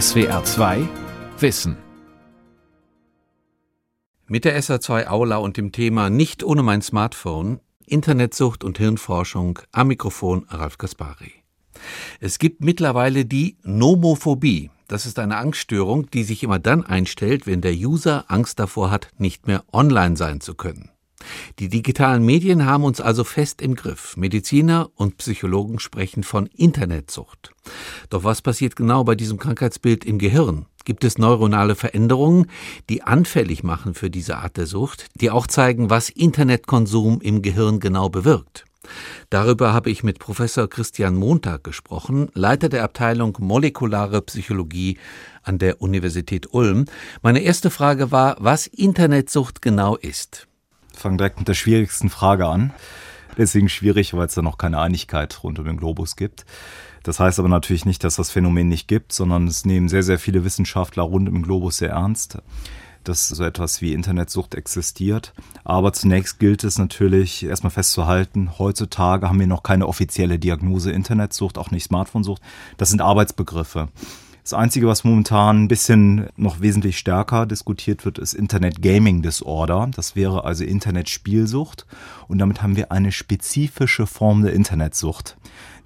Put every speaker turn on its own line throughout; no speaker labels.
SWR 2 Wissen.
Mit der SR2 Aula und dem Thema Nicht ohne mein Smartphone, Internetsucht und Hirnforschung am Mikrofon Ralf Kaspari. Es gibt mittlerweile die Nomophobie. Das ist eine Angststörung, die sich immer dann einstellt, wenn der User Angst davor hat, nicht mehr online sein zu können. Die digitalen Medien haben uns also fest im Griff. Mediziner und Psychologen sprechen von Internetsucht. Doch was passiert genau bei diesem Krankheitsbild im Gehirn? Gibt es neuronale Veränderungen, die anfällig machen für diese Art der Sucht, die auch zeigen, was Internetkonsum im Gehirn genau bewirkt? Darüber habe ich mit Professor Christian Montag gesprochen, Leiter der Abteilung Molekulare Psychologie an der Universität Ulm. Meine erste Frage war, was Internetsucht genau ist.
Ich fange direkt mit der schwierigsten Frage an. Deswegen schwierig, weil es da noch keine Einigkeit rund um den Globus gibt. Das heißt aber natürlich nicht, dass das Phänomen nicht gibt, sondern es nehmen sehr, sehr viele Wissenschaftler rund um den Globus sehr ernst dass so etwas wie Internetsucht existiert. Aber zunächst gilt es natürlich erstmal festzuhalten, heutzutage haben wir noch keine offizielle Diagnose Internetsucht, auch nicht Smartphonesucht. Das sind Arbeitsbegriffe. Das Einzige, was momentan ein bisschen noch wesentlich stärker diskutiert wird, ist Internet Gaming Disorder. Das wäre also Internetspielsucht. Und damit haben wir eine spezifische Form der Internetsucht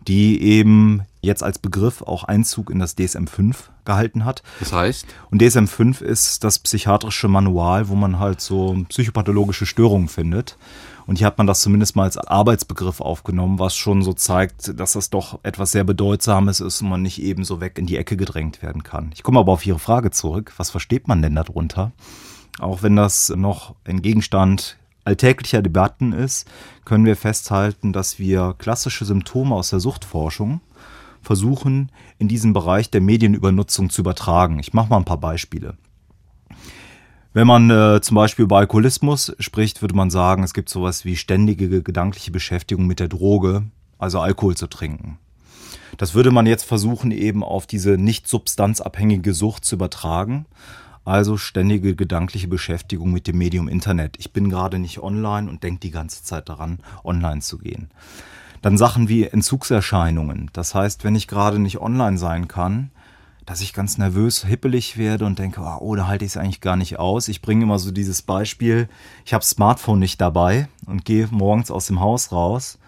die eben jetzt als Begriff auch Einzug in das DSM-5 gehalten hat.
Das heißt?
Und DSM-5 ist das psychiatrische Manual, wo man halt so psychopathologische Störungen findet. Und hier hat man das zumindest mal als Arbeitsbegriff aufgenommen, was schon so zeigt, dass das doch etwas sehr Bedeutsames ist und man nicht eben so weg in die Ecke gedrängt werden kann. Ich komme aber auf Ihre Frage zurück. Was versteht man denn darunter? Auch wenn das noch ein Gegenstand alltäglicher Debatten ist, können wir festhalten, dass wir klassische Symptome aus der Suchtforschung versuchen, in diesen Bereich der Medienübernutzung zu übertragen. Ich mache mal ein paar Beispiele. Wenn man äh, zum Beispiel über Alkoholismus spricht, würde man sagen, es gibt sowas wie ständige gedankliche Beschäftigung mit der Droge, also Alkohol zu trinken. Das würde man jetzt versuchen, eben auf diese nicht substanzabhängige Sucht zu übertragen. Also ständige gedankliche Beschäftigung mit dem Medium Internet. Ich bin gerade nicht online und denke die ganze Zeit daran, online zu gehen. Dann Sachen wie Entzugserscheinungen. Das heißt, wenn ich gerade nicht online sein kann, dass ich ganz nervös, hippelig werde und denke, oh, da halte ich es eigentlich gar nicht aus. Ich bringe immer so dieses Beispiel, ich habe Smartphone nicht dabei und gehe morgens aus dem Haus raus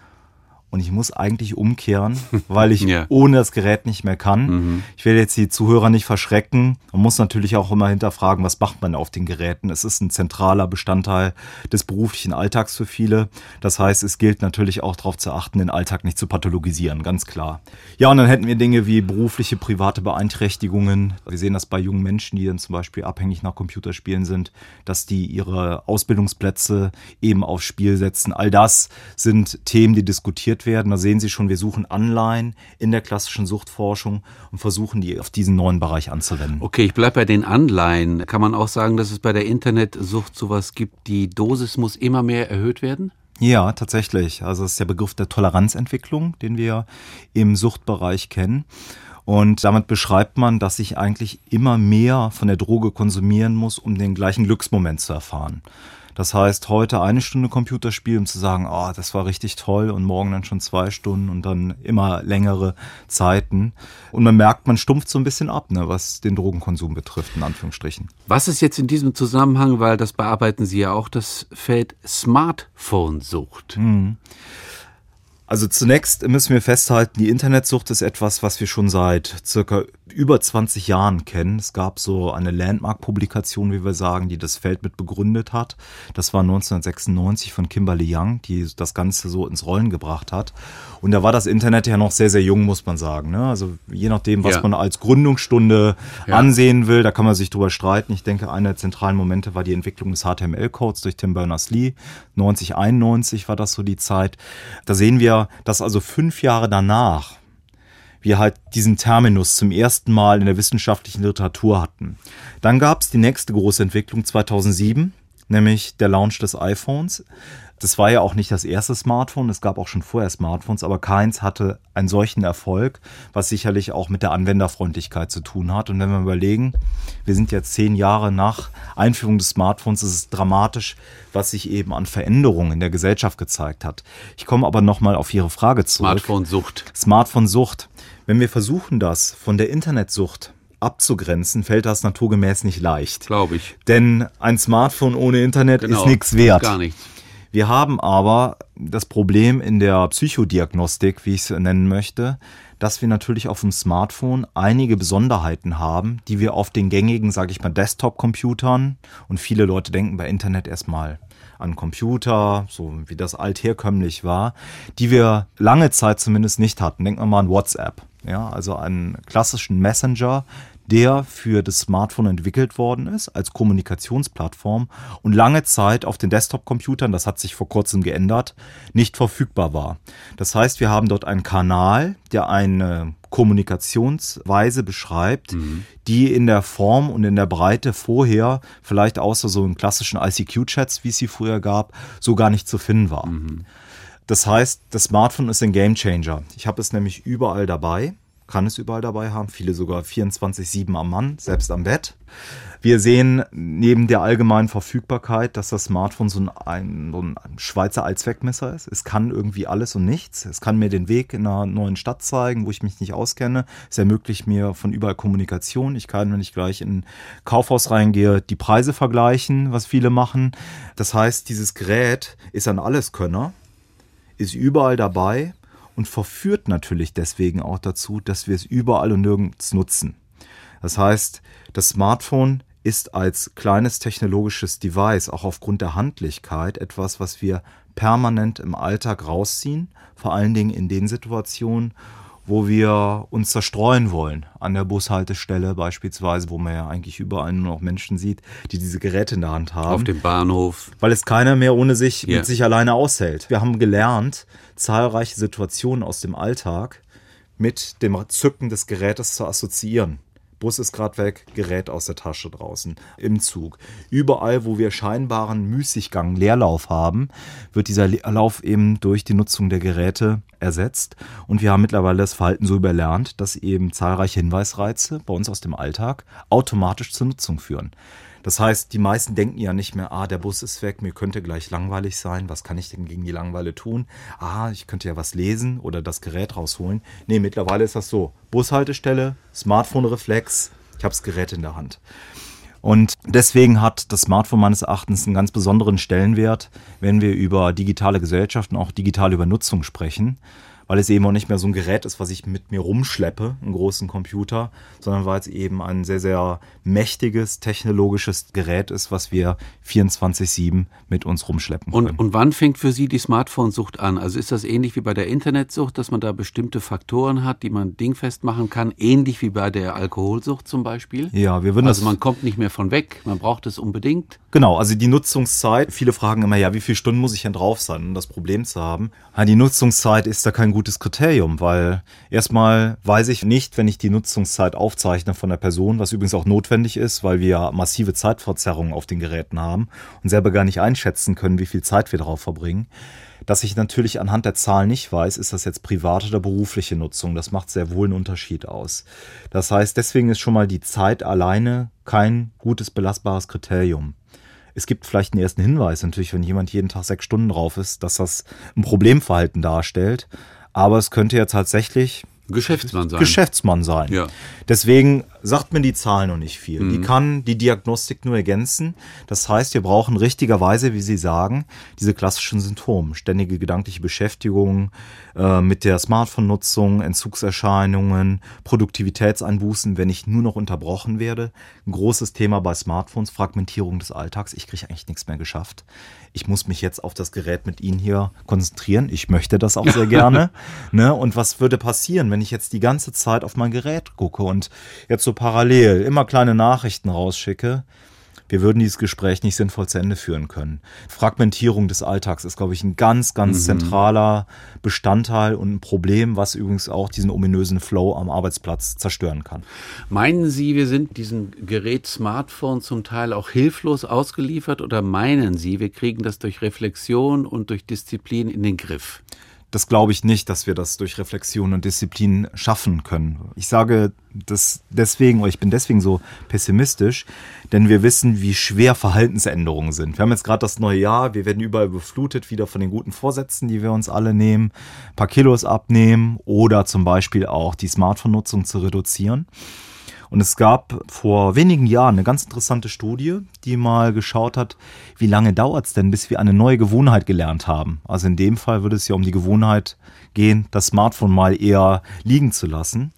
und ich muss eigentlich umkehren, weil ich ja. ohne das Gerät nicht mehr kann. Mhm. Ich werde jetzt die Zuhörer nicht verschrecken. Man muss natürlich auch immer hinterfragen, was macht man auf den Geräten. Es ist ein zentraler Bestandteil des beruflichen Alltags für viele. Das heißt, es gilt natürlich auch darauf zu achten, den Alltag nicht zu pathologisieren, ganz klar. Ja, und dann hätten wir Dinge wie berufliche, private Beeinträchtigungen. Wir sehen das bei jungen Menschen, die dann zum Beispiel abhängig nach Computerspielen sind, dass die ihre Ausbildungsplätze eben aufs Spiel setzen. All das sind Themen, die diskutiert diskutiert werden. Da sehen Sie schon, wir suchen Anleihen in der klassischen Suchtforschung und versuchen die auf diesen neuen Bereich anzuwenden.
Okay, ich bleibe bei den Anleihen. Kann man auch sagen, dass es bei der Internetsucht sowas gibt, die Dosis muss immer mehr erhöht werden?
Ja, tatsächlich. Also es ist der Begriff der Toleranzentwicklung, den wir im Suchtbereich kennen. Und damit beschreibt man, dass ich eigentlich immer mehr von der Droge konsumieren muss, um den gleichen Glücksmoment zu erfahren. Das heißt, heute eine Stunde Computerspiel, um zu sagen, oh, das war richtig toll und morgen dann schon zwei Stunden und dann immer längere Zeiten. Und man merkt, man stumpft so ein bisschen ab, ne, was den Drogenkonsum betrifft, in Anführungsstrichen.
Was ist jetzt in diesem Zusammenhang, weil das bearbeiten Sie ja auch, das Feld Smartphone-Sucht? Mhm.
Also zunächst müssen wir festhalten, die Internetsucht ist etwas, was wir schon seit circa über 20 Jahren kennen. Es gab so eine Landmark-Publikation, wie wir sagen, die das Feld mit begründet hat. Das war 1996 von Kimberly Young, die das Ganze so ins Rollen gebracht hat. Und da war das Internet ja noch sehr, sehr jung, muss man sagen. Ne? Also je nachdem, was ja. man als Gründungsstunde ja. ansehen will, da kann man sich drüber streiten. Ich denke, einer der zentralen Momente war die Entwicklung des HTML-Codes durch Tim Berners-Lee. 90, 91 war das so die Zeit. Da sehen wir, dass also fünf Jahre danach wir halt diesen Terminus zum ersten Mal in der wissenschaftlichen Literatur hatten. Dann gab es die nächste große Entwicklung 2007, nämlich der Launch des iPhones. Das war ja auch nicht das erste Smartphone, es gab auch schon vorher Smartphones, aber keins hatte einen solchen Erfolg, was sicherlich auch mit der Anwenderfreundlichkeit zu tun hat. Und wenn wir überlegen, wir sind jetzt zehn Jahre nach Einführung des Smartphones, ist es dramatisch, was sich eben an Veränderungen in der Gesellschaft gezeigt hat. Ich komme aber nochmal auf Ihre Frage zurück.
Smartphone-Sucht.
Smartphone-Sucht. Wenn wir versuchen, das von der Internetsucht abzugrenzen, fällt das naturgemäß nicht leicht.
Glaube ich.
Denn ein Smartphone ohne Internet
Genau.
ist nichts wert.
Gar nichts.
Wir haben aber das Problem in der Psychodiagnostik, wie ich es nennen möchte, dass wir natürlich auf dem Smartphone einige Besonderheiten haben, die wir auf den gängigen, sage ich mal, Desktop-Computern und viele Leute denken bei Internet erstmal an Computer, so wie das altherkömmlich war, die wir lange Zeit zumindest nicht hatten. Denken wir mal an WhatsApp, ja, also einen klassischen Messenger, der für das Smartphone entwickelt worden ist als Kommunikationsplattform und lange Zeit auf den Desktop-Computern, das hat sich vor kurzem geändert, nicht verfügbar war. Das heißt, wir haben dort einen Kanal, der eine Kommunikationsweise beschreibt, die in der Form und in der Breite vorher, vielleicht außer so in klassischen ICQ-Chats, wie es sie früher gab, so gar nicht zu finden war. Das heißt, das Smartphone ist ein Gamechanger. Ich habe es nämlich überall dabei, kann es überall dabei haben, viele sogar 24-7 am Mann, selbst am Bett. Wir sehen neben der allgemeinen Verfügbarkeit, dass das Smartphone so ein, so ein Schweizer Allzweckmesser ist. Es kann irgendwie alles und nichts. Es kann mir den Weg in einer neuen Stadt zeigen, wo ich mich nicht auskenne. Es ermöglicht mir von überall Kommunikation. Ich kann, wenn ich gleich in ein Kaufhaus reingehe, die Preise vergleichen, was viele machen. Das heißt, dieses Gerät ist ein Alleskönner, ist überall dabei und verführt natürlich deswegen auch dazu, dass wir es überall und nirgends nutzen. Das heißt, das Smartphone ist als kleines technologisches Device auch aufgrund der Handlichkeit etwas, was wir permanent im Alltag rausziehen, vor allen Dingen in den Situationen, wo wir uns zerstreuen wollen. An der Bushaltestelle beispielsweise, wo man ja eigentlich überall nur noch Menschen sieht, die diese Geräte in der Hand haben
Auf dem Bahnhof.
weil es keiner mehr ohne sich
Ja.
mit sich alleine aushält. Wir haben gelernt, zahlreiche Situationen aus dem Alltag mit dem Zücken des Gerätes zu assoziieren. Bus ist gerade weg, Gerät aus der Tasche draußen, im Zug. Überall, wo wir scheinbaren Müßiggang, Leerlauf haben, wird dieser Leerlauf eben durch die Nutzung der Geräte ersetzt. Und wir haben mittlerweile das Verhalten so überlernt, dass eben zahlreiche Hinweisreize bei uns aus dem Alltag automatisch zur Nutzung führen. Das heißt, die meisten denken ja nicht mehr, ah, der Bus ist weg, mir könnte gleich langweilig sein, was kann ich denn gegen die Langeweile tun? Ah, ich könnte ja was lesen oder das Gerät rausholen. Nee, mittlerweile ist das so. Bushaltestelle, Smartphone-Reflex, ich habe das Gerät in der Hand. Und deswegen hat das Smartphone meines Erachtens einen ganz besonderen Stellenwert, wenn wir über digitale Gesellschaften, auch digitale Übernutzung sprechen, weil es eben auch nicht mehr so ein Gerät ist, was ich mit mir rumschleppe, einen großen Computer, sondern weil es eben ein sehr, sehr mächtiges technologisches Gerät ist, was wir 24-7 mit uns rumschleppen können.
Und, und wann fängt für Sie die Smartphone-Sucht an? Also ist das ähnlich wie bei der Internetsucht, dass man da bestimmte Faktoren hat, die man dingfest machen kann, ähnlich wie bei der Alkoholsucht zum Beispiel?
ja, wir würden
Also
das
man kommt nicht mehr von weg, man braucht es unbedingt.
Genau, also die Nutzungszeit, viele fragen immer, ja, wie viele Stunden muss ich denn drauf sein, um das Problem zu haben? Ja, die Nutzungszeit ist da kein gutes Kriterium, weil erstmal weiß ich nicht, wenn ich die Nutzungszeit aufzeichne von der Person, was übrigens auch notwendig ist, weil wir massive Zeitverzerrungen auf den Geräten haben und selber gar nicht einschätzen können, wie viel Zeit wir darauf verbringen. Dass ich natürlich anhand der Zahlen nicht weiß, ist das jetzt private oder berufliche Nutzung. Das macht sehr wohl einen Unterschied aus. Das heißt, deswegen ist schon mal die Zeit alleine kein gutes belastbares Kriterium. Es gibt vielleicht einen ersten Hinweis natürlich, wenn jemand jeden Tag sechs Stunden drauf ist, dass das ein Problemverhalten darstellt. Aber es könnte ja tatsächlich
Geschäftsmann sein.
Geschäftsmann sein.
Ja.
Deswegen sagt mir die Zahl noch nicht viel. Die kann die Diagnostik nur ergänzen. Das heißt, wir brauchen richtigerweise, wie Sie sagen, diese klassischen Symptome. Ständige gedankliche Beschäftigung äh, mit der Smartphone-Nutzung, Entzugserscheinungen, Produktivitätseinbußen, wenn ich nur noch unterbrochen werde. Ein großes Thema bei Smartphones, Fragmentierung des Alltags. Ich kriege eigentlich nichts mehr geschafft. Ich muss mich jetzt auf das Gerät mit Ihnen hier konzentrieren. Ich möchte das auch sehr gerne. Ne? Und was würde passieren, wenn ich jetzt die ganze Zeit auf mein Gerät gucke und jetzt so parallel immer kleine Nachrichten rausschicke? Wir würden dieses Gespräch nicht sinnvoll zu Ende führen können. Fragmentierung des Alltags ist, glaube ich, ein ganz, ganz zentraler Bestandteil und ein Problem, was übrigens auch diesen ominösen Flow am Arbeitsplatz zerstören kann.
Meinen Sie, wir sind diesem Gerät Smartphone zum Teil auch hilflos ausgeliefert oder meinen Sie, wir kriegen das durch Reflexion und durch Disziplin in den Griff?
Das glaube ich nicht, dass wir das durch Reflexion und Disziplin schaffen können. Ich sage das deswegen, oder ich bin deswegen so pessimistisch, denn wir wissen, wie schwer Verhaltensänderungen sind. Wir haben jetzt gerade das neue Jahr, wir werden überall beflutet wieder von den guten Vorsätzen, die wir uns alle nehmen, ein paar Kilos abnehmen oder zum Beispiel auch die Smartphone-Nutzung zu reduzieren. Und es gab vor wenigen Jahren eine ganz interessante Studie, die mal geschaut hat, wie lange dauert es denn, bis wir eine neue Gewohnheit gelernt haben. Also in dem Fall würde es ja um die Gewohnheit gehen, das Smartphone mal eher liegen zu lassen.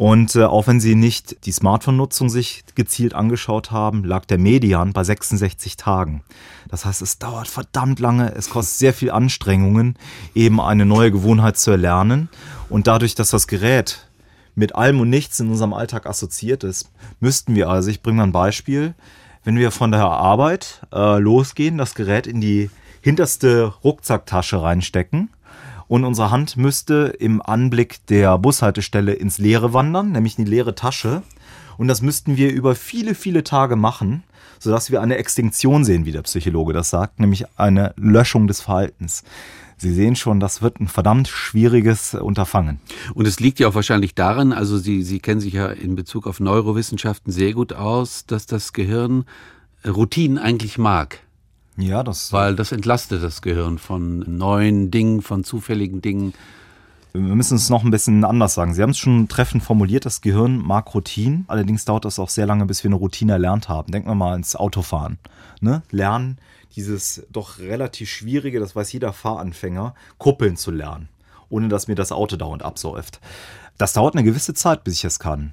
Und äh, auch wenn Sie nicht die Smartphone-Nutzung sich gezielt angeschaut haben, lag der Median bei 66 Tagen. Das heißt, es dauert verdammt lange, es kostet sehr viel Anstrengungen, eben eine neue Gewohnheit zu erlernen. Und dadurch, dass das Gerät mit allem und nichts in unserem Alltag assoziiert ist, müssten wir also, ich bringe mal ein Beispiel, wenn wir von der Arbeit äh, losgehen, das Gerät in die hinterste Rucksacktasche reinstecken und unsere Hand müsste im Anblick der Bushaltestelle ins Leere wandern, nämlich in die leere Tasche. Und das müssten wir über viele, viele Tage machen, sodass wir eine Extinktion sehen, wie der Psychologe das sagt, nämlich eine Löschung des Verhaltens. Sie sehen schon, das wird ein verdammt schwieriges Unterfangen.
Und es liegt ja auch wahrscheinlich daran, also Sie, Sie kennen sich ja in Bezug auf Neurowissenschaften sehr gut aus, dass das Gehirn Routinen eigentlich mag.
Ja, das.
Weil das entlastet das Gehirn von neuen Dingen, von zufälligen Dingen.
Wir müssen es noch ein bisschen anders sagen. Sie haben es schon treffend formuliert, das Gehirn mag Routinen. Allerdings dauert das auch sehr lange, bis wir eine Routine erlernt haben. Denken wir mal ins Autofahren. Ne? Lernen, dieses doch relativ schwierige, das weiß jeder Fahranfänger, kuppeln zu lernen, ohne dass mir das Auto dauernd absäuft. Das dauert eine gewisse Zeit, bis ich es kann.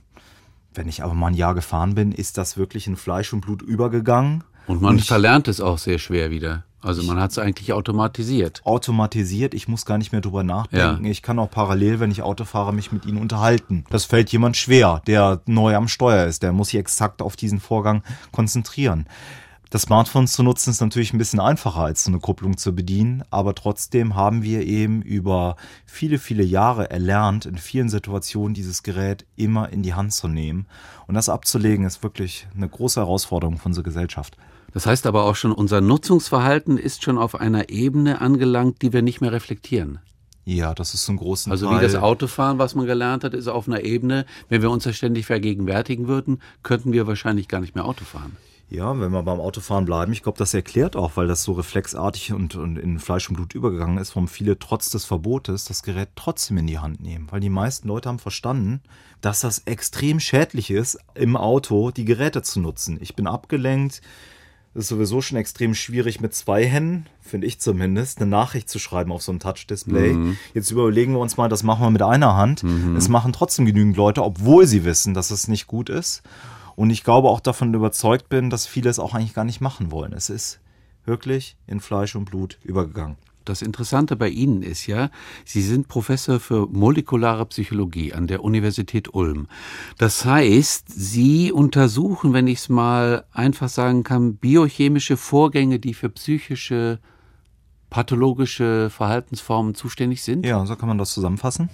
Wenn ich aber mal ein Jahr gefahren bin, ist das wirklich in Fleisch und Blut übergegangen.
Und man und verlernt es auch sehr schwer wieder. Also man hat es eigentlich automatisiert.
Automatisiert, ich muss gar nicht mehr drüber nachdenken. Ja. Ich kann auch parallel, wenn ich Auto fahre, mich mit ihnen unterhalten. Das fällt jemand schwer, der neu am Steuer ist. Der muss sich exakt auf diesen Vorgang konzentrieren. Das Smartphone zu nutzen ist natürlich ein bisschen einfacher als so eine Kupplung zu bedienen, aber trotzdem haben wir eben über viele, viele Jahre erlernt, in vielen Situationen dieses Gerät immer in die Hand zu nehmen. Und das abzulegen ist wirklich eine große Herausforderung für unsere Gesellschaft.
Das heißt aber auch schon, unser Nutzungsverhalten ist schon auf einer Ebene angelangt, die wir nicht mehr reflektieren.
Ja, das ist so ein großer
Also wie das Autofahren, was man gelernt hat, ist auf einer Ebene, wenn wir uns das ständig vergegenwärtigen würden, könnten wir wahrscheinlich gar nicht mehr Auto fahren.
Ja, wenn wir beim Autofahren bleiben, ich glaube, das erklärt auch, weil das so reflexartig und, und in Fleisch und Blut übergegangen ist, warum viele trotz des Verbotes das Gerät trotzdem in die Hand nehmen. Weil die meisten Leute haben verstanden, dass das extrem schädlich ist, im Auto die Geräte zu nutzen. Ich bin abgelenkt, ist sowieso schon extrem schwierig mit zwei Händen, finde ich zumindest, eine Nachricht zu schreiben auf so einem Touch-Display. Mhm. Jetzt überlegen wir uns mal, das machen wir mit einer Hand. Mhm. Es machen trotzdem genügend Leute, obwohl sie wissen, dass es nicht gut ist. Und ich glaube auch davon überzeugt bin, dass viele es auch eigentlich gar nicht machen wollen. Es ist wirklich in Fleisch und Blut übergegangen.
Das Interessante bei Ihnen ist ja, Sie sind Professor für molekulare Psychologie an der Universität Ulm. Das heißt, Sie untersuchen, wenn ich es mal einfach sagen kann, biochemische Vorgänge, die für psychische, pathologische Verhaltensformen zuständig sind?
Ja, so kann man das zusammenfassen.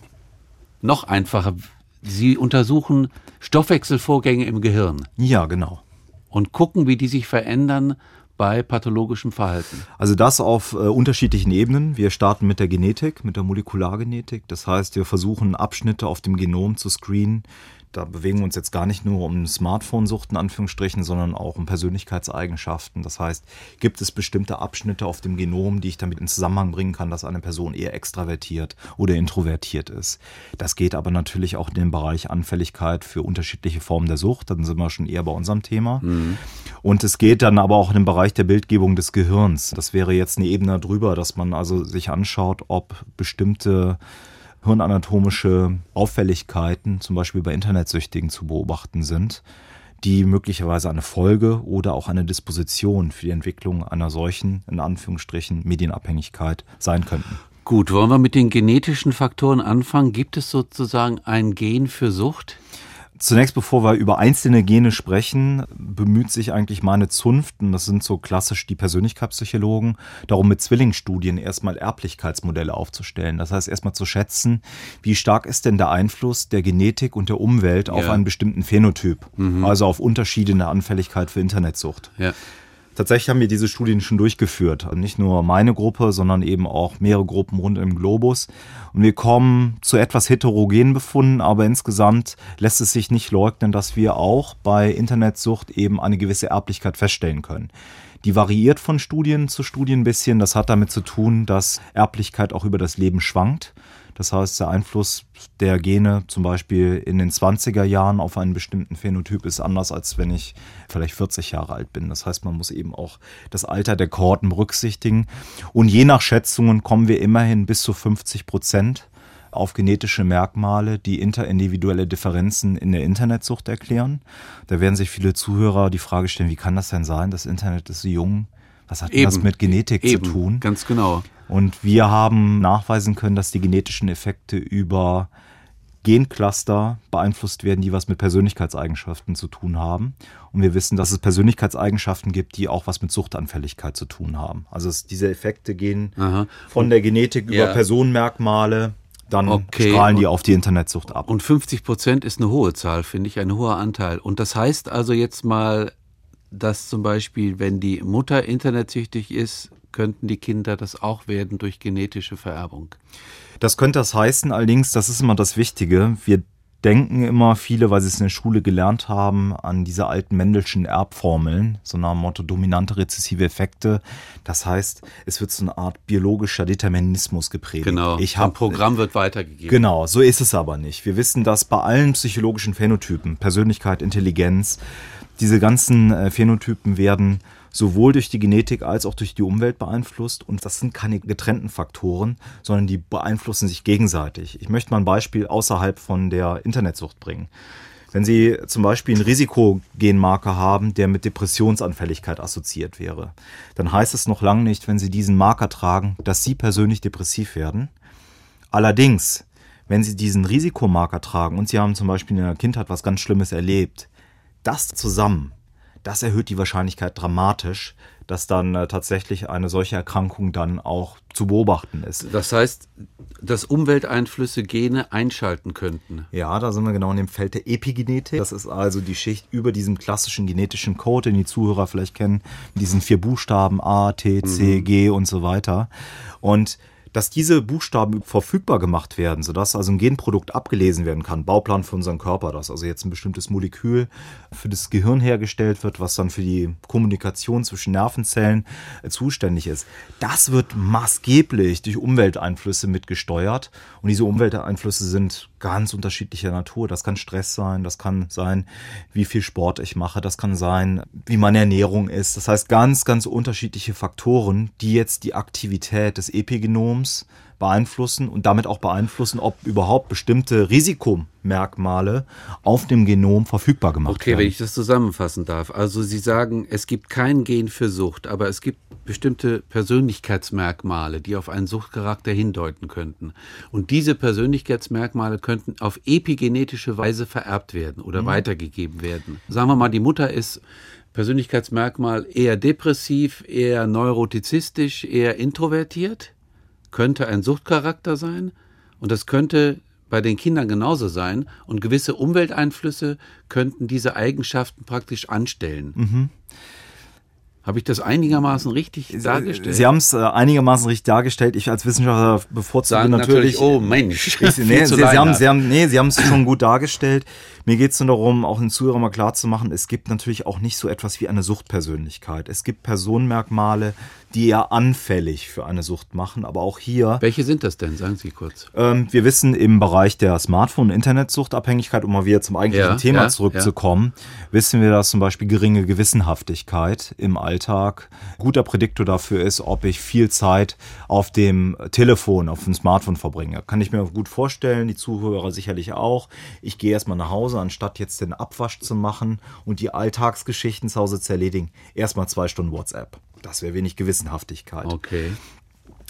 Noch einfacher, Sie untersuchen Stoffwechselvorgänge im Gehirn.
Ja, genau.
Und gucken, wie die sich verändern bei pathologischem Verhalten?
Also das auf äh, unterschiedlichen Ebenen. Wir starten mit der Genetik, mit der Molekulargenetik. Das heißt, wir versuchen Abschnitte auf dem Genom zu screenen, da bewegen wir uns jetzt gar nicht nur um Smartphone-Sucht in Anführungsstrichen, sondern auch um Persönlichkeitseigenschaften. Das heißt, gibt es bestimmte Abschnitte auf dem Genom, die ich damit in Zusammenhang bringen kann, dass eine Person eher extravertiert oder introvertiert ist. Das geht aber natürlich auch in den Bereich Anfälligkeit für unterschiedliche Formen der Sucht. Dann sind wir schon eher bei unserem Thema. Mhm. Und es geht dann aber auch in den Bereich der Bildgebung des Gehirns. Das wäre jetzt eine Ebene drüber, dass man also sich anschaut, ob bestimmte hirnanatomische Auffälligkeiten, zum Beispiel bei Internetsüchtigen, zu beobachten sind, die möglicherweise eine Folge oder auch eine Disposition für die Entwicklung einer solchen, in Anführungsstrichen, Medienabhängigkeit sein könnten.
Gut, wollen wir mit den genetischen Faktoren anfangen? Gibt es sozusagen ein Gen für Sucht?
Zunächst, bevor wir über einzelne Gene sprechen, bemüht sich eigentlich meine Zunft, und das sind so klassisch die Persönlichkeitspsychologen, darum mit Zwillingsstudien erstmal Erblichkeitsmodelle aufzustellen. Das heißt erstmal zu schätzen, wie stark ist denn der Einfluss der Genetik und der Umwelt ja. auf einen bestimmten Phänotyp, mhm. also auf Unterschiede in der Anfälligkeit für Internetsucht. Ja. Tatsächlich haben wir diese Studien schon durchgeführt. Also nicht nur meine Gruppe, sondern eben auch mehrere Gruppen rund im Globus. Und wir kommen zu etwas heterogenen Befunden, aber insgesamt lässt es sich nicht leugnen, dass wir auch bei Internetsucht eben eine gewisse Erblichkeit feststellen können. Die variiert von Studien zu Studien ein bisschen. Das hat damit zu tun, dass Erblichkeit auch über das Leben schwankt. Das heißt, der Einfluss der Gene zum Beispiel in den 20er Jahren auf einen bestimmten Phänotyp ist anders, als wenn ich vielleicht 40 Jahre alt bin. Das heißt, man muss eben auch das Alter der Kohorten berücksichtigen. Und je nach Schätzungen kommen wir immerhin bis zu 50 Prozent auf genetische Merkmale, die interindividuelle Differenzen in der Internetsucht erklären. Da werden sich viele Zuhörer die Frage stellen, wie kann das denn sein? Das Internet ist so jung. Was hat Eben. das mit Genetik Eben. zu tun?
Ganz genau.
Und wir haben nachweisen können, dass die genetischen Effekte über Gencluster beeinflusst werden, die was mit Persönlichkeitseigenschaften zu tun haben. Und wir wissen, dass es Persönlichkeitseigenschaften gibt, die auch was mit Suchtanfälligkeit zu tun haben. Also es, diese Effekte gehen Aha. von der Genetik ja. über Personenmerkmale dann okay. strahlen die auf die Internetsucht ab.
Und 50 Prozent ist eine hohe Zahl, finde ich, ein hoher Anteil. Und das heißt also jetzt mal, dass zum Beispiel, wenn die Mutter internetsüchtig ist, könnten die Kinder das auch werden durch genetische Vererbung.
Das könnte das heißen, allerdings, das ist immer das Wichtige. Wir denken immer viele, weil sie es in der Schule gelernt haben, an diese alten Mendelschen Erbformeln, so nach dem Motto dominante rezessive Effekte. Das heißt, es wird so eine Art biologischer Determinismus geprägt.
Genau. Ich hab, Ein Programm wird weitergegeben.
Genau, so ist es aber nicht. Wir wissen, dass bei allen psychologischen Phänotypen, Persönlichkeit, Intelligenz, diese ganzen äh, Phänotypen werden sowohl durch die Genetik als auch durch die Umwelt beeinflusst. Und das sind keine getrennten Faktoren, sondern die beeinflussen sich gegenseitig. Ich möchte mal ein Beispiel außerhalb von der Internetsucht bringen. Wenn Sie zum Beispiel einen Risikogenmarker haben, der mit Depressionsanfälligkeit assoziiert wäre, dann heißt es noch lange nicht, wenn Sie diesen Marker tragen, dass Sie persönlich depressiv werden. Allerdings, wenn Sie diesen Risikomarker tragen und Sie haben zum Beispiel in der Kindheit was ganz Schlimmes erlebt, das zusammen das erhöht die Wahrscheinlichkeit dramatisch, dass dann äh, tatsächlich eine solche Erkrankung dann auch zu beobachten ist.
Das heißt, dass Umwelteinflüsse Gene einschalten könnten.
Ja, da sind wir genau in dem Feld der Epigenetik. Das ist also die Schicht über diesem klassischen genetischen Code, den die Zuhörer vielleicht kennen, mit diesen vier Buchstaben A, T, C, mhm. G und so weiter. Und dass diese Buchstaben verfügbar gemacht werden, sodass also ein Genprodukt abgelesen werden kann, Bauplan für unseren Körper, dass also jetzt ein bestimmtes Molekül für das Gehirn hergestellt wird, was dann für die Kommunikation zwischen Nervenzellen äh, zuständig ist. Das wird maßgeblich durch Umwelteinflüsse mitgesteuert und diese Umwelteinflüsse sind ganz unterschiedlicher Natur. Das kann Stress sein, das kann sein, wie viel Sport ich mache, das kann sein, wie meine Ernährung ist. Das heißt ganz, ganz unterschiedliche Faktoren, die jetzt die Aktivität des Epigenoms beeinflussen und damit auch beeinflussen, ob überhaupt bestimmte Risikomerkmale auf dem Genom verfügbar gemacht
okay,
werden.
Okay, wenn ich das zusammenfassen darf. Also Sie sagen, es gibt kein Gen für Sucht, aber es gibt bestimmte Persönlichkeitsmerkmale, die auf einen Suchtcharakter hindeuten könnten. Und diese Persönlichkeitsmerkmale könnten auf epigenetische Weise vererbt werden oder mhm. weitergegeben werden. Sagen wir mal, die Mutter ist Persönlichkeitsmerkmal eher depressiv, eher neurotizistisch, eher introvertiert könnte ein Suchtcharakter sein und das könnte bei den Kindern genauso sein und gewisse Umwelteinflüsse könnten diese Eigenschaften praktisch anstellen. Mhm. Habe ich das einigermaßen richtig dargestellt?
Sie haben es äh, einigermaßen richtig dargestellt. Ich als Wissenschaftler bevorzuge natürlich, natürlich.
Oh Mensch.
Ich, nee, Sie, Sie, haben, Sie haben, nee, Sie haben es schon gut dargestellt. Mir geht es nur darum, auch den Zuhörern mal klarzumachen, es gibt natürlich auch nicht so etwas wie eine Suchtpersönlichkeit. Es gibt Personenmerkmale, die eher anfällig für eine Sucht machen, aber auch hier.
Welche sind das denn? Sagen Sie kurz.
Ähm, wir wissen im Bereich der Smartphone- und Internetsuchtabhängigkeit, um mal wieder zum eigentlichen ja, Thema ja, zurückzukommen, ja. wissen wir, dass zum Beispiel geringe Gewissenhaftigkeit im Alltag guter Prädiktor dafür ist, ob ich viel Zeit auf dem Telefon, auf dem Smartphone verbringe. Kann ich mir gut vorstellen, die Zuhörer sicherlich auch. Ich gehe erstmal nach Hause Hause, anstatt jetzt den Abwasch zu machen und die Alltagsgeschichten zu Hause zu erledigen, erstmal zwei Stunden WhatsApp. Das wäre wenig Gewissenhaftigkeit.
Okay.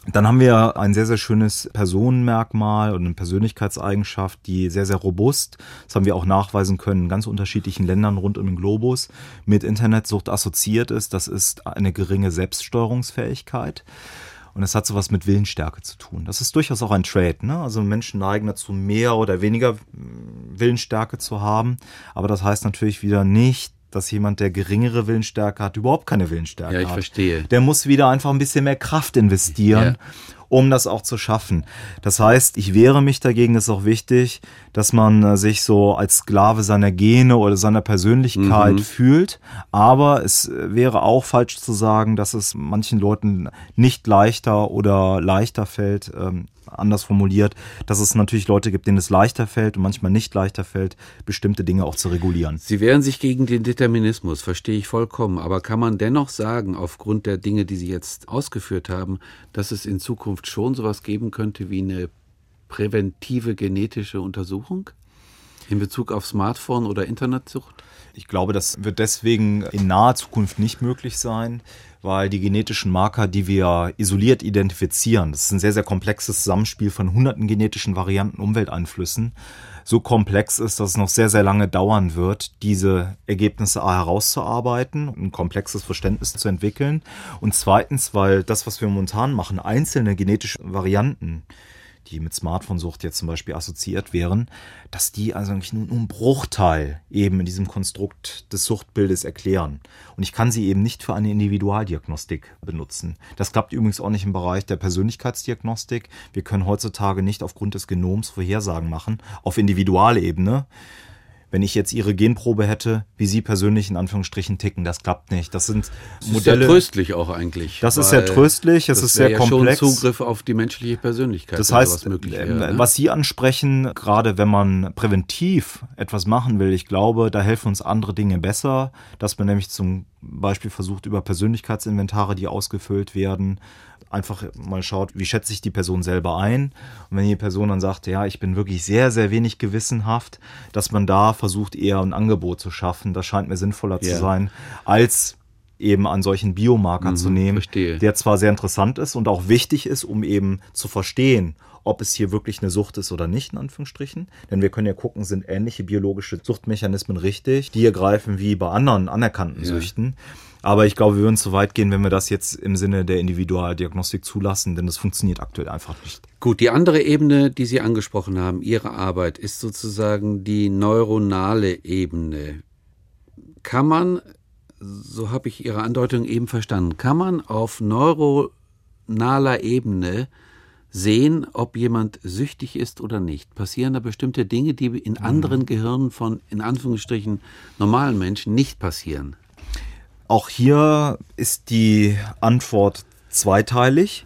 Dann haben wir ein sehr, sehr schönes Personenmerkmal und eine Persönlichkeitseigenschaft, die sehr, sehr robust, das haben wir auch nachweisen können, in ganz unterschiedlichen Ländern rund um den Globus, mit Internetsucht assoziiert ist. Das ist eine geringe Selbststeuerungsfähigkeit. Und es hat sowas mit Willensstärke zu tun. Das ist durchaus auch ein Trade. Ne? Also Menschen neigen dazu, mehr oder weniger Willensstärke zu haben. Aber das heißt natürlich wieder nicht, dass jemand, der geringere Willensstärke hat, überhaupt keine Willensstärke
hat. Ja, ich
hat.
verstehe.
Der muss wieder einfach ein bisschen mehr Kraft investieren. Ja um das auch zu schaffen. Das heißt, ich wehre mich dagegen, ist auch wichtig, dass man äh, sich so als Sklave seiner Gene oder seiner Persönlichkeit mhm. fühlt. Aber es äh, wäre auch falsch zu sagen, dass es manchen Leuten nicht leichter oder leichter fällt, ähm, anders formuliert, dass es natürlich Leute gibt, denen es leichter fällt und manchmal nicht leichter fällt, bestimmte Dinge auch zu regulieren.
Sie wehren sich gegen den Determinismus, verstehe ich vollkommen. Aber kann man dennoch sagen, aufgrund der Dinge, die Sie jetzt ausgeführt haben, dass es in Zukunft schon sowas geben könnte wie eine präventive genetische Untersuchung in Bezug auf Smartphone oder Internetsucht?
Ich glaube, das wird deswegen in naher Zukunft nicht möglich sein, weil die genetischen Marker, die wir isoliert identifizieren, das ist ein sehr, sehr komplexes Zusammenspiel von hunderten genetischen Varianten, Umwelteinflüssen, so komplex ist, dass es noch sehr, sehr lange dauern wird, diese Ergebnisse herauszuarbeiten, ein komplexes Verständnis zu entwickeln. Und zweitens, weil das, was wir momentan machen, einzelne genetische Varianten, die mit Smartphone-Sucht jetzt zum Beispiel assoziiert wären, dass die also eigentlich nur einen Bruchteil eben in diesem Konstrukt des Suchtbildes erklären. Und ich kann sie eben nicht für eine Individualdiagnostik benutzen. Das klappt übrigens auch nicht im Bereich der Persönlichkeitsdiagnostik. Wir können heutzutage nicht aufgrund des Genoms Vorhersagen machen auf Individualebene wenn ich jetzt ihre Genprobe hätte, wie sie persönlich in Anführungsstrichen ticken, das klappt nicht. Das sind
das Modelle. Das ist ja tröstlich auch eigentlich.
Das ist sehr tröstlich, es ist sehr komplex.
Ja schon Zugriff auf die menschliche Persönlichkeit.
Das heißt, wäre, ne? was Sie ansprechen, gerade wenn man präventiv etwas machen will, ich glaube, da helfen uns andere Dinge besser, dass man nämlich zum Beispiel versucht über Persönlichkeitsinventare, die ausgefüllt werden, einfach mal schaut, wie schätze ich die Person selber ein. Und wenn die Person dann sagt, ja, ich bin wirklich sehr, sehr wenig gewissenhaft, dass man da versucht, eher ein Angebot zu schaffen. Das scheint mir sinnvoller yeah. zu sein, als eben an solchen Biomarker mhm, zu nehmen, verstehe. der zwar sehr interessant ist und auch wichtig ist, um eben zu verstehen, ob es hier wirklich eine Sucht ist oder nicht, in Anführungsstrichen. Denn wir können ja gucken, sind ähnliche biologische Suchtmechanismen richtig, die hier greifen wie bei anderen anerkannten ja. Süchten. Aber ich glaube, wir würden zu weit gehen, wenn wir das jetzt im Sinne der Individualdiagnostik zulassen, denn das funktioniert aktuell einfach nicht.
Gut, die andere Ebene, die Sie angesprochen haben, Ihre Arbeit, ist sozusagen die neuronale Ebene. Kann man, so habe ich Ihre Andeutung eben verstanden, kann man auf neuronaler Ebene sehen, ob jemand süchtig ist oder nicht? Passieren da bestimmte Dinge, die in anderen mhm. Gehirnen von, in Anführungsstrichen, normalen Menschen nicht passieren?
Auch hier ist die Antwort zweiteilig.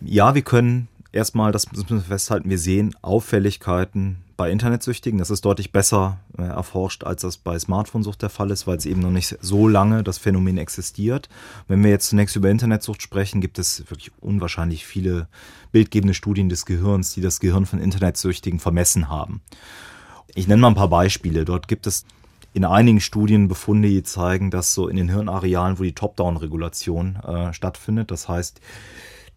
Ja, wir können erstmal, das müssen wir festhalten, wir sehen Auffälligkeiten bei Internetsüchtigen. Das ist deutlich besser äh, erforscht, als das bei Smartphone-Sucht der Fall ist, weil es eben noch nicht so lange das Phänomen existiert. Wenn wir jetzt zunächst über Internetsucht sprechen, gibt es wirklich unwahrscheinlich viele bildgebende Studien des Gehirns, die das Gehirn von Internetsüchtigen vermessen haben. Ich nenne mal ein paar Beispiele. Dort gibt es in einigen Studien Befunde, die zeigen, dass so in den Hirnarealen, wo die Top-Down-Regulation äh, stattfindet, das heißt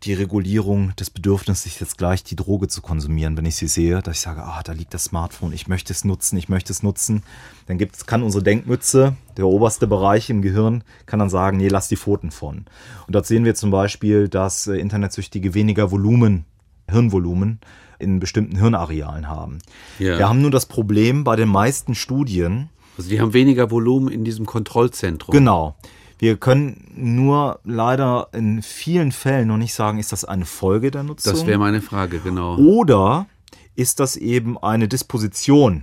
die Regulierung des Bedürfnisses, jetzt gleich die Droge zu konsumieren, wenn ich sie sehe, dass ich sage, ah, da liegt das Smartphone, ich möchte es nutzen, ich möchte es nutzen, dann gibt's, kann unsere Denkmütze, der oberste Bereich im Gehirn, kann dann sagen, nee, lass die Pfoten von. Und dort sehen wir zum Beispiel, dass äh, Internetsüchtige weniger Volumen, Hirnvolumen in bestimmten Hirnarealen haben. Ja. Wir haben nur das Problem bei den meisten Studien,
also die haben weniger Volumen in diesem Kontrollzentrum.
Genau. Wir können nur leider in vielen Fällen noch nicht sagen, ist das eine Folge der Nutzung?
Das wäre meine Frage, genau.
Oder ist das eben eine Disposition?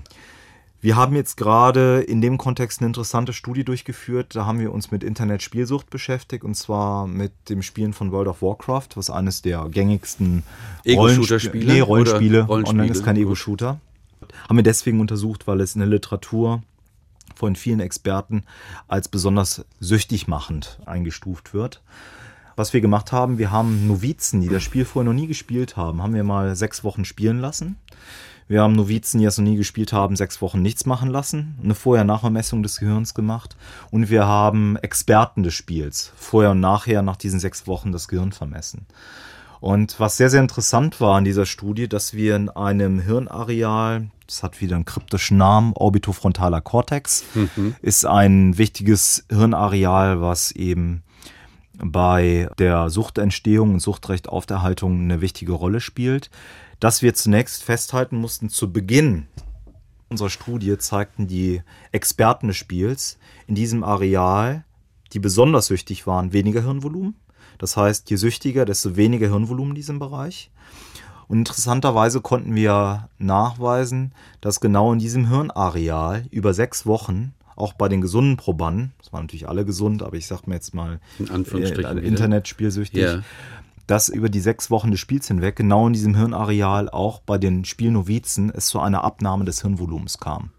Wir haben jetzt gerade in dem Kontext eine interessante Studie durchgeführt. Da haben wir uns mit Internet-Spielsucht beschäftigt und zwar mit dem Spielen von World of Warcraft, was eines der gängigsten
Ego-Shooter-Spiele.
Nee, Rollenspiele. Rollenspiele. Online ist kein Ego-Shooter. Haben wir deswegen untersucht, weil es in der Literatur von vielen Experten als besonders süchtig machend eingestuft wird. Was wir gemacht haben, wir haben Novizen, die das Spiel vorher noch nie gespielt haben, haben wir mal sechs Wochen spielen lassen. Wir haben Novizen, die das noch nie gespielt haben, sechs Wochen nichts machen lassen, eine Vorher-Nachher-Messung des Gehirns gemacht und wir haben Experten des Spiels vorher und nachher nach diesen sechs Wochen das Gehirn vermessen. Und was sehr, sehr interessant war an dieser Studie, dass wir in einem Hirnareal, das hat wieder einen kryptischen Namen, orbitofrontaler Cortex, mhm. ist ein wichtiges Hirnareal, was eben bei der Suchtentstehung und Suchtrechtaufterhaltung eine wichtige Rolle spielt. Dass wir zunächst festhalten mussten, zu Beginn unserer Studie zeigten die Experten des Spiels in diesem Areal, die besonders süchtig waren, weniger Hirnvolumen das heißt, je süchtiger, desto weniger Hirnvolumen in diesem Bereich. Und interessanterweise konnten wir nachweisen, dass genau in diesem Hirnareal über sechs Wochen auch bei den gesunden Probanden, das waren natürlich alle gesund, aber ich sag mir jetzt mal
in Anführungsstrichen
äh, Internetspielsüchtig, yeah. dass über die sechs Wochen des Spiels hinweg genau in diesem Hirnareal auch bei den Spielnovizen es zu einer Abnahme des Hirnvolumens kam.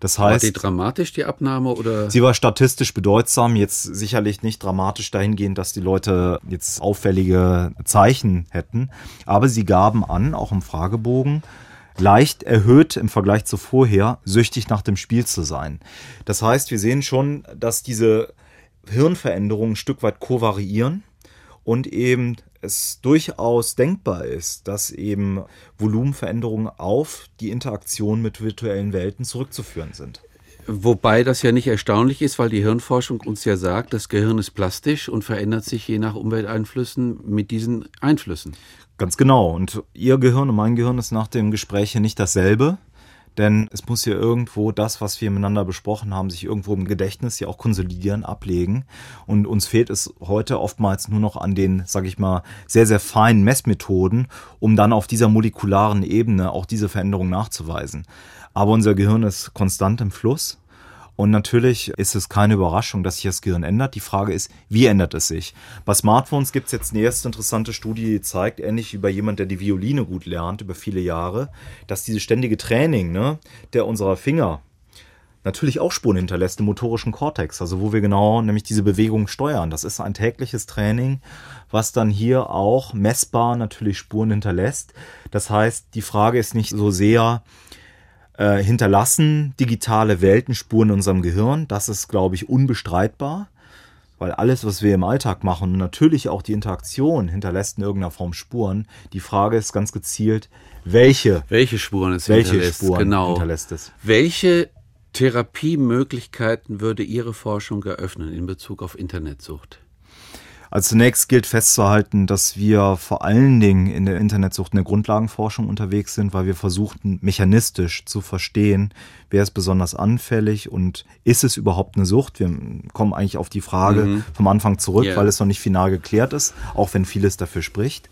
Das heißt,
war die dramatisch, die Abnahme? Oder?
Sie war statistisch bedeutsam, jetzt sicherlich nicht dramatisch dahingehend, dass die Leute jetzt auffällige Zeichen hätten, aber sie gaben an, auch im Fragebogen, leicht erhöht im Vergleich zu vorher, süchtig nach dem Spiel zu sein. Das heißt, wir sehen schon, dass diese Hirnveränderungen ein Stück weit kovariieren und eben es durchaus denkbar ist, dass eben Volumenveränderungen auf die Interaktion mit virtuellen Welten zurückzuführen sind.
Wobei das ja nicht erstaunlich ist, weil die Hirnforschung uns ja sagt, das Gehirn ist plastisch und verändert sich je nach Umwelteinflüssen mit diesen Einflüssen.
Ganz genau. Und Ihr Gehirn und mein Gehirn ist nach dem Gespräch nicht dasselbe. Denn es muss ja irgendwo das, was wir miteinander besprochen haben, sich irgendwo im Gedächtnis ja auch konsolidieren, ablegen. Und uns fehlt es heute oftmals nur noch an den, sag ich mal, sehr, sehr feinen Messmethoden, um dann auf dieser molekularen Ebene auch diese Veränderung nachzuweisen. Aber unser Gehirn ist konstant im Fluss und natürlich ist es keine Überraschung, dass sich das Gehirn ändert. Die Frage ist, wie ändert es sich? Bei Smartphones gibt es jetzt eine erste interessante Studie, die zeigt, ähnlich wie bei jemand, der die Violine gut lernt über viele Jahre, dass dieses ständige Training ne, der unserer Finger natürlich auch Spuren hinterlässt im motorischen Kortex, also wo wir genau nämlich diese Bewegung steuern. Das ist ein tägliches Training, was dann hier auch messbar natürlich Spuren hinterlässt. Das heißt, die Frage ist nicht so sehr, äh, hinterlassen digitale Weltenspuren in unserem Gehirn. Das ist, glaube ich, unbestreitbar, weil alles, was wir im Alltag machen, natürlich auch die Interaktion hinterlässt in irgendeiner Form Spuren. Die Frage ist ganz gezielt, welche,
welche Spuren es
welche
hinterlässt.
Spuren
genau.
hinterlässt es.
Welche Therapiemöglichkeiten würde Ihre Forschung eröffnen in Bezug auf Internetsucht?
Also zunächst gilt festzuhalten, dass wir vor allen Dingen in der Internetsucht in der Grundlagenforschung unterwegs sind, weil wir versuchten mechanistisch zu verstehen, wer ist besonders anfällig und ist es überhaupt eine Sucht? Wir kommen eigentlich auf die Frage mhm. vom Anfang zurück, yeah. weil es noch nicht final geklärt ist, auch wenn vieles dafür spricht.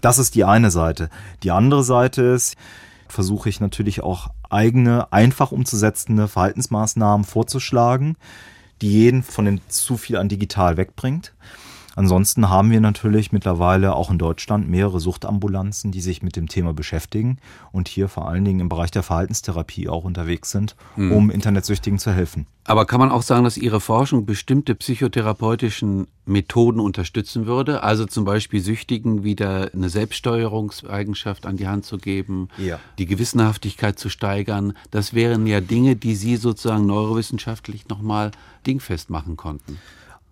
Das ist die eine Seite. Die andere Seite ist, versuche ich natürlich auch eigene, einfach umzusetzende Verhaltensmaßnahmen vorzuschlagen, die jeden von den zu viel an digital wegbringt. Ansonsten haben wir natürlich mittlerweile auch in Deutschland mehrere Suchtambulanzen, die sich mit dem Thema beschäftigen und hier vor allen Dingen im Bereich der Verhaltenstherapie auch unterwegs sind, mhm. um Internetsüchtigen zu helfen.
Aber kann man auch sagen, dass Ihre Forschung bestimmte psychotherapeutischen Methoden unterstützen würde? Also zum Beispiel Süchtigen wieder eine Selbststeuerungseigenschaft an die Hand zu geben, ja. die Gewissenhaftigkeit zu steigern. Das wären ja Dinge, die Sie sozusagen neurowissenschaftlich nochmal dingfest machen konnten.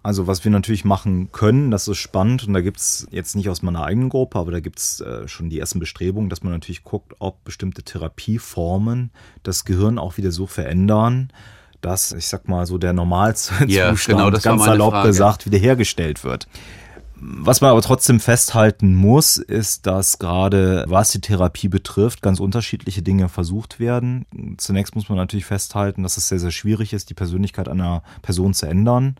Also was wir natürlich machen können, das ist spannend und da gibt's jetzt nicht aus meiner eigenen Gruppe, aber da gibt's äh, schon die ersten Bestrebungen, dass man natürlich guckt, ob bestimmte Therapieformen das Gehirn auch wieder so verändern, dass, ich sag mal, so der Normalzustand,
ja, genau,
ganz salopp gesagt, wiederhergestellt wird. Was man aber trotzdem festhalten muss, ist, dass gerade was die Therapie betrifft, ganz unterschiedliche Dinge versucht werden. Zunächst muss man natürlich festhalten, dass es sehr, sehr schwierig ist, die Persönlichkeit einer Person zu ändern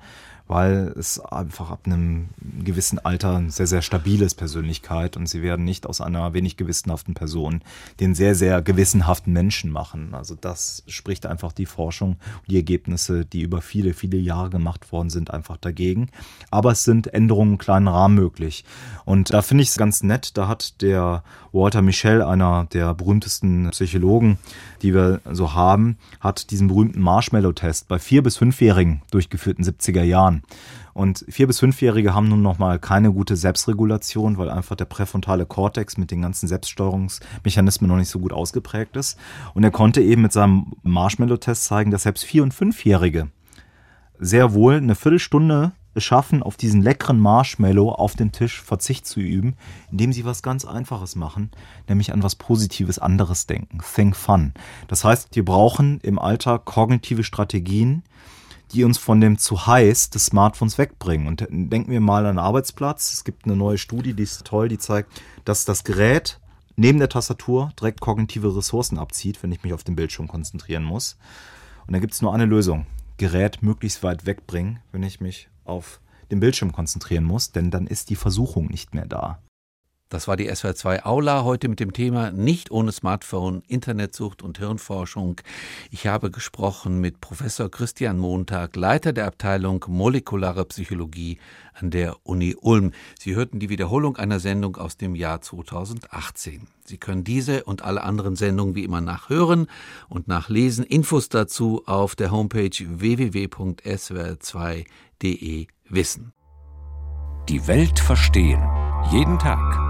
weil es einfach ab einem gewissen Alter eine sehr, sehr stabiles Persönlichkeit und sie werden nicht aus einer wenig gewissenhaften Person den sehr, sehr gewissenhaften Menschen machen. Also das spricht einfach die Forschung und die Ergebnisse, die über viele, viele Jahre gemacht worden sind, einfach dagegen. Aber es sind Änderungen im kleinen Rahmen möglich. Und da finde ich es ganz nett, da hat der Walter Michel, einer der berühmtesten Psychologen, die wir so haben, hat diesen berühmten Marshmallow-Test bei vier- bis fünfjährigen durchgeführt in 70er Jahren. Und vier- bis fünfjährige haben nun nochmal keine gute Selbstregulation, weil einfach der präfrontale Kortex mit den ganzen Selbststeuerungsmechanismen noch nicht so gut ausgeprägt ist. Und er konnte eben mit seinem Marshmallow-Test zeigen, dass selbst vier- und fünfjährige sehr wohl eine Viertelstunde es schaffen, auf diesen leckeren Marshmallow auf dem Tisch Verzicht zu üben, indem sie was ganz Einfaches machen, nämlich an was Positives anderes denken. Think fun. Das heißt, wir brauchen im Alltag kognitive Strategien, die uns von dem zu heiß des Smartphones wegbringen. Und denken wir mal an den Arbeitsplatz. Es gibt eine neue Studie, die ist toll, die zeigt, dass das Gerät neben der Tastatur direkt kognitive Ressourcen abzieht, wenn ich mich auf den Bildschirm konzentrieren muss. Und da gibt es nur eine Lösung. Gerät möglichst weit wegbringen, wenn ich mich auf den Bildschirm konzentrieren muss, denn dann ist die Versuchung nicht mehr da.
Das war die SWR2 Aula heute mit dem Thema Nicht ohne Smartphone, Internetsucht und Hirnforschung. Ich habe gesprochen mit Professor Christian Montag, Leiter der Abteilung Molekulare Psychologie an der Uni Ulm. Sie hörten die Wiederholung einer Sendung aus dem Jahr 2018. Sie können diese und alle anderen Sendungen wie immer nachhören und nachlesen. Infos dazu auf der Homepage www.swr2.de wissen.
Die Welt verstehen. Jeden Tag